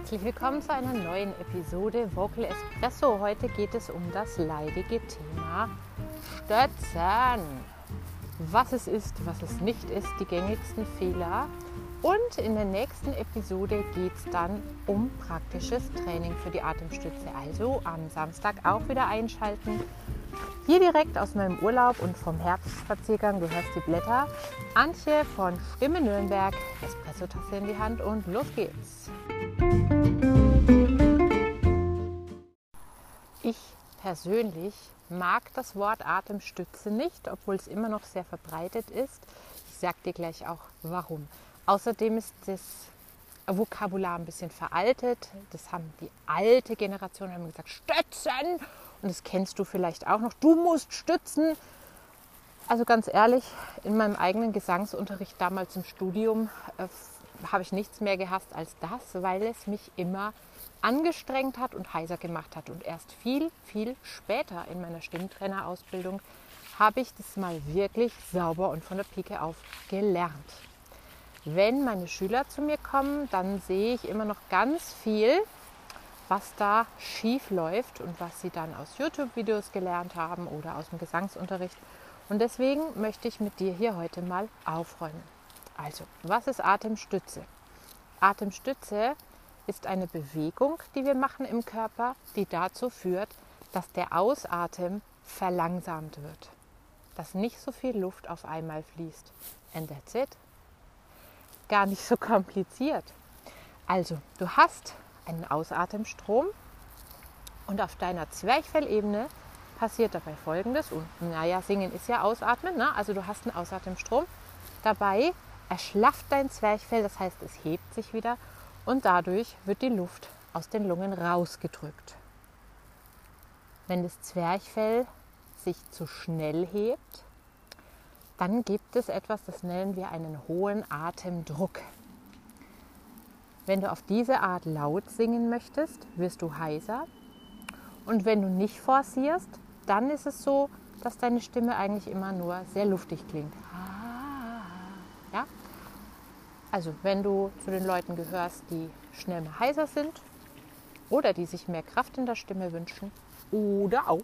herzlich willkommen zu einer neuen Episode Vocal Espresso. Heute geht es um das leidige Thema Stötzen. Was es ist, was es nicht ist, die gängigsten Fehler. Und in der nächsten Episode geht es dann um praktisches Training für die Atemstütze. Also am Samstag auch wieder einschalten. Hier direkt aus meinem Urlaub und vom Herbstspaziergang, du hörst die Blätter. Antje von Stimme Nürnberg, Espresso-Tasse in die Hand und los geht's. Ich persönlich mag das Wort Atemstütze nicht, obwohl es immer noch sehr verbreitet ist. Ich sage dir gleich auch warum. Außerdem ist das Vokabular ein bisschen veraltet. Das haben die alte Generation haben gesagt, stützen. Und das kennst du vielleicht auch noch. Du musst stützen. Also ganz ehrlich, in meinem eigenen Gesangsunterricht damals im Studium äh, habe ich nichts mehr gehasst als das, weil es mich immer angestrengt hat und heiser gemacht hat. Und erst viel, viel später in meiner Stimmtrainerausbildung habe ich das mal wirklich sauber und von der Pike auf gelernt. Wenn meine Schüler zu mir kommen, dann sehe ich immer noch ganz viel, was da schief läuft und was sie dann aus YouTube-Videos gelernt haben oder aus dem Gesangsunterricht. Und deswegen möchte ich mit dir hier heute mal aufräumen. Also, was ist Atemstütze? Atemstütze ist eine Bewegung, die wir machen im Körper, die dazu führt, dass der Ausatmen verlangsamt wird. Dass nicht so viel Luft auf einmal fließt. And that's it. Gar nicht so kompliziert. Also, du hast einen Ausatemstrom und auf deiner Zwerchfellebene passiert dabei folgendes. Und naja, singen ist ja Ausatmen, ne? also du hast einen Ausatemstrom. Dabei erschlafft dein Zwerchfell, das heißt, es hebt sich wieder und dadurch wird die Luft aus den Lungen rausgedrückt. Wenn das Zwerchfell sich zu schnell hebt, dann gibt es etwas, das nennen wir einen hohen Atemdruck. Wenn du auf diese Art laut singen möchtest, wirst du heiser. Und wenn du nicht forcierst, dann ist es so, dass deine Stimme eigentlich immer nur sehr luftig klingt. Ja? Also wenn du zu den Leuten gehörst, die schnell mal heiser sind oder die sich mehr Kraft in der Stimme wünschen oder auch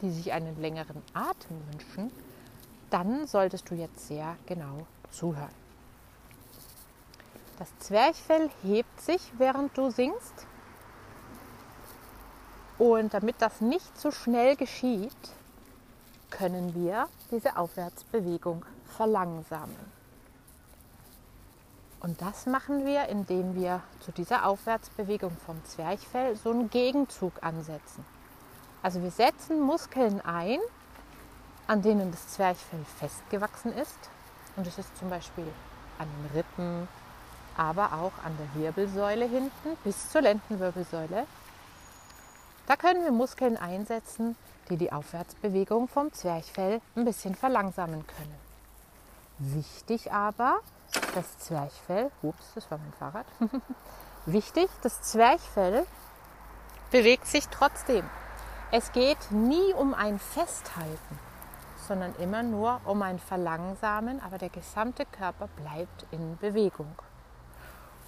die sich einen längeren Atem wünschen, dann solltest du jetzt sehr genau zuhören. Das Zwerchfell hebt sich, während du singst. Und damit das nicht zu schnell geschieht, können wir diese Aufwärtsbewegung verlangsamen. Und das machen wir, indem wir zu dieser Aufwärtsbewegung vom Zwerchfell so einen Gegenzug ansetzen. Also wir setzen Muskeln ein, an denen das Zwerchfell festgewachsen ist. Und es ist zum Beispiel an den Rippen, aber auch an der Wirbelsäule hinten bis zur Lendenwirbelsäule. Da können wir Muskeln einsetzen, die die Aufwärtsbewegung vom Zwerchfell ein bisschen verlangsamen können. Wichtig aber, das Zwerchfell, ups, das war mein Fahrrad. Wichtig, das Zwerchfell bewegt sich trotzdem. Es geht nie um ein Festhalten, sondern immer nur um ein Verlangsamen, aber der gesamte Körper bleibt in Bewegung.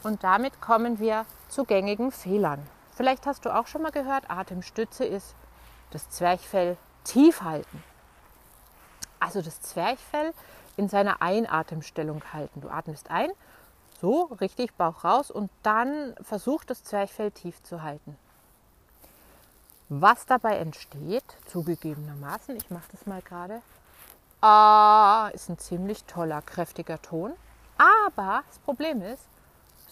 Und damit kommen wir zu gängigen Fehlern. Vielleicht hast du auch schon mal gehört, Atemstütze ist das Zwerchfell tief halten. Also das Zwerchfell in seiner Einatemstellung halten. Du atmest ein, so richtig Bauch raus und dann versuch das Zwerchfell tief zu halten. Was dabei entsteht, zugegebenermaßen, ich mache das mal gerade, ah, ist ein ziemlich toller, kräftiger Ton. Aber das Problem ist,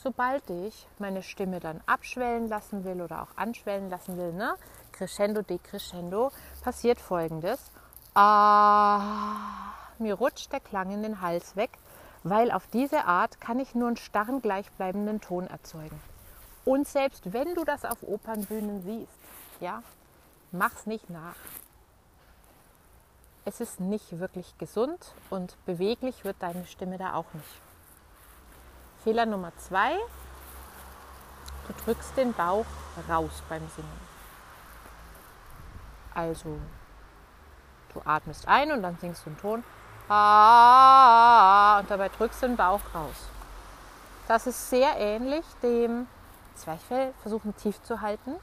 sobald ich meine Stimme dann abschwellen lassen will oder auch anschwellen lassen will, ne? Crescendo, Decrescendo, passiert folgendes. Ah, mir rutscht der Klang in den Hals weg, weil auf diese Art kann ich nur einen starren, gleichbleibenden Ton erzeugen. Und selbst wenn du das auf Opernbühnen siehst, ja, mach's nicht nach. Es ist nicht wirklich gesund und beweglich wird deine Stimme da auch nicht. Fehler Nummer zwei, du drückst den Bauch raus beim Singen. Also, du atmest ein und dann singst du einen Ton. und dabei drückst du den Bauch raus. Das ist sehr ähnlich dem Zwerchfell versuchen tief zu halten.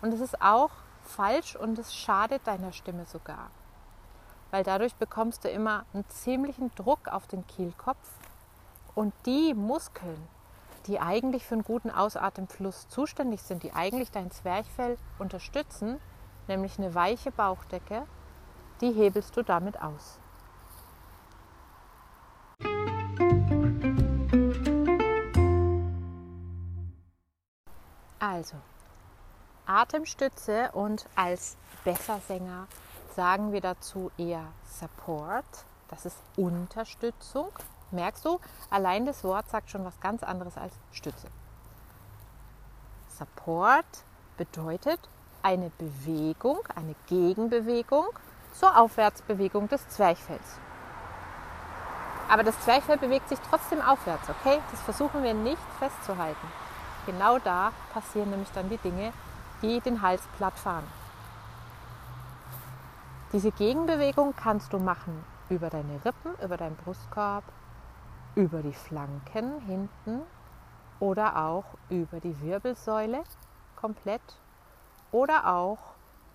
Und es ist auch falsch und es schadet deiner Stimme sogar. Weil dadurch bekommst du immer einen ziemlichen Druck auf den Kehlkopf und die Muskeln, die eigentlich für einen guten Ausatemfluss zuständig sind, die eigentlich dein Zwerchfell unterstützen, nämlich eine weiche Bauchdecke, die hebelst du damit aus. Also, Atemstütze und als Bessersänger sagen wir dazu eher Support. Das ist Unterstützung. Merkst du, allein das Wort sagt schon was ganz anderes als Stütze. Support bedeutet eine Bewegung, eine Gegenbewegung zur Aufwärtsbewegung des Zwerchfells. Aber das Zwerchfell bewegt sich trotzdem aufwärts, okay? Das versuchen wir nicht festzuhalten. Genau da passieren nämlich dann die Dinge, die den Hals platt fahren. Diese Gegenbewegung kannst du machen über deine Rippen, über deinen Brustkorb, über die Flanken hinten oder auch über die Wirbelsäule komplett oder auch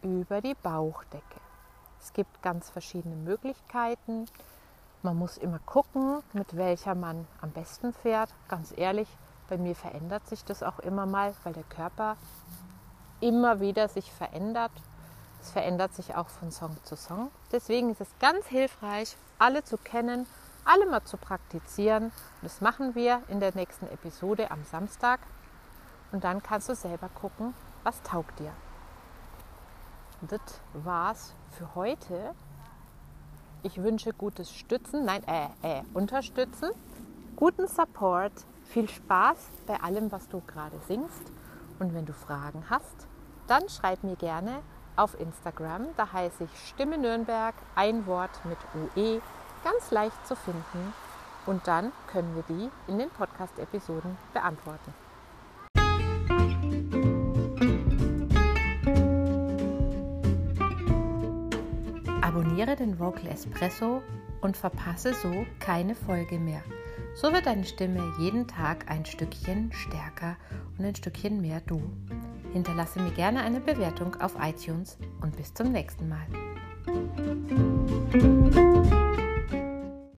über die Bauchdecke. Es gibt ganz verschiedene Möglichkeiten. Man muss immer gucken, mit welcher man am besten fährt. Ganz ehrlich, bei mir verändert sich das auch immer mal, weil der Körper immer wieder sich verändert. Es verändert sich auch von Song zu Song. Deswegen ist es ganz hilfreich, alle zu kennen, alle mal zu praktizieren. Das machen wir in der nächsten Episode am Samstag. Und dann kannst du selber gucken, was taugt dir. Das war's für heute. Ich wünsche gutes Stützen, nein, äh, äh, Unterstützen, guten Support, viel Spaß bei allem, was du gerade singst. Und wenn du Fragen hast, dann schreib mir gerne auf Instagram. Da heiße ich Stimme Nürnberg, ein Wort mit UE, ganz leicht zu finden. Und dann können wir die in den Podcast-Episoden beantworten. Abonniere den Vocal Espresso und verpasse so keine Folge mehr. So wird deine Stimme jeden Tag ein Stückchen stärker und ein Stückchen mehr du. Hinterlasse mir gerne eine Bewertung auf iTunes und bis zum nächsten Mal.